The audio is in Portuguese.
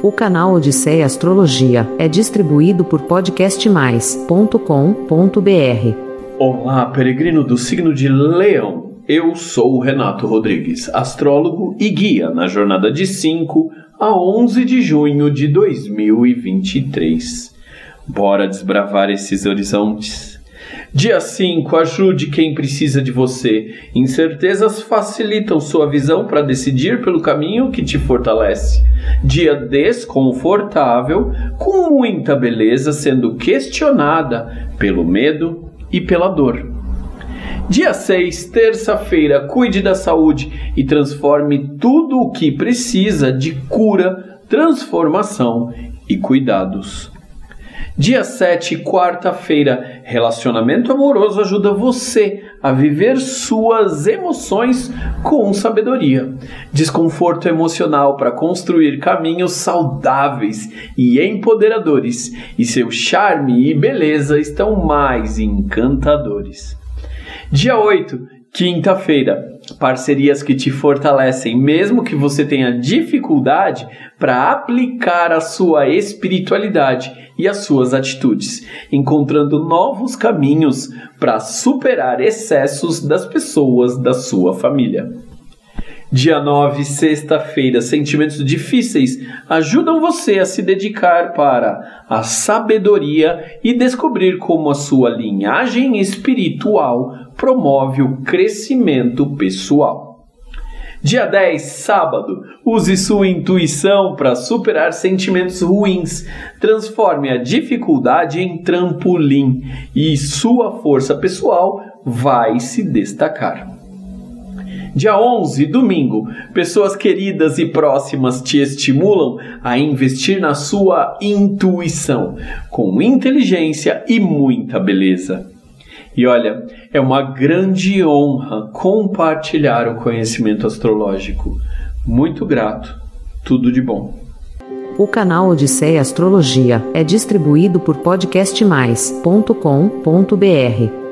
O canal Odisseia Astrologia é distribuído por podcastmais.com.br. Olá, peregrino do signo de Leão. Eu sou o Renato Rodrigues, astrólogo e guia na jornada de 5 a 11 de junho de 2023. Bora desbravar esses horizontes. Dia 5, ajude quem precisa de você. Incertezas facilitam sua visão para decidir pelo caminho que te fortalece. Dia desconfortável, com muita beleza sendo questionada pelo medo e pela dor. Dia 6, terça-feira, cuide da saúde e transforme tudo o que precisa de cura, transformação e cuidados. Dia 7, quarta-feira, relacionamento amoroso ajuda você a viver suas emoções com sabedoria. Desconforto emocional para construir caminhos saudáveis e empoderadores, e seu charme e beleza estão mais encantadores. Dia 8, Quinta-feira, parcerias que te fortalecem, mesmo que você tenha dificuldade para aplicar a sua espiritualidade e as suas atitudes, encontrando novos caminhos para superar excessos das pessoas da sua família. Dia 9, sexta-feira, sentimentos difíceis ajudam você a se dedicar para a sabedoria e descobrir como a sua linhagem espiritual promove o crescimento pessoal. Dia 10, sábado. Use sua intuição para superar sentimentos ruins. Transforme a dificuldade em trampolim e sua força pessoal vai se destacar. Dia 11, domingo, pessoas queridas e próximas te estimulam a investir na sua intuição, com inteligência e muita beleza. E olha, é uma grande honra compartilhar o conhecimento astrológico. Muito grato. Tudo de bom. O canal Odisseia Astrologia é distribuído por podcastmais.com.br.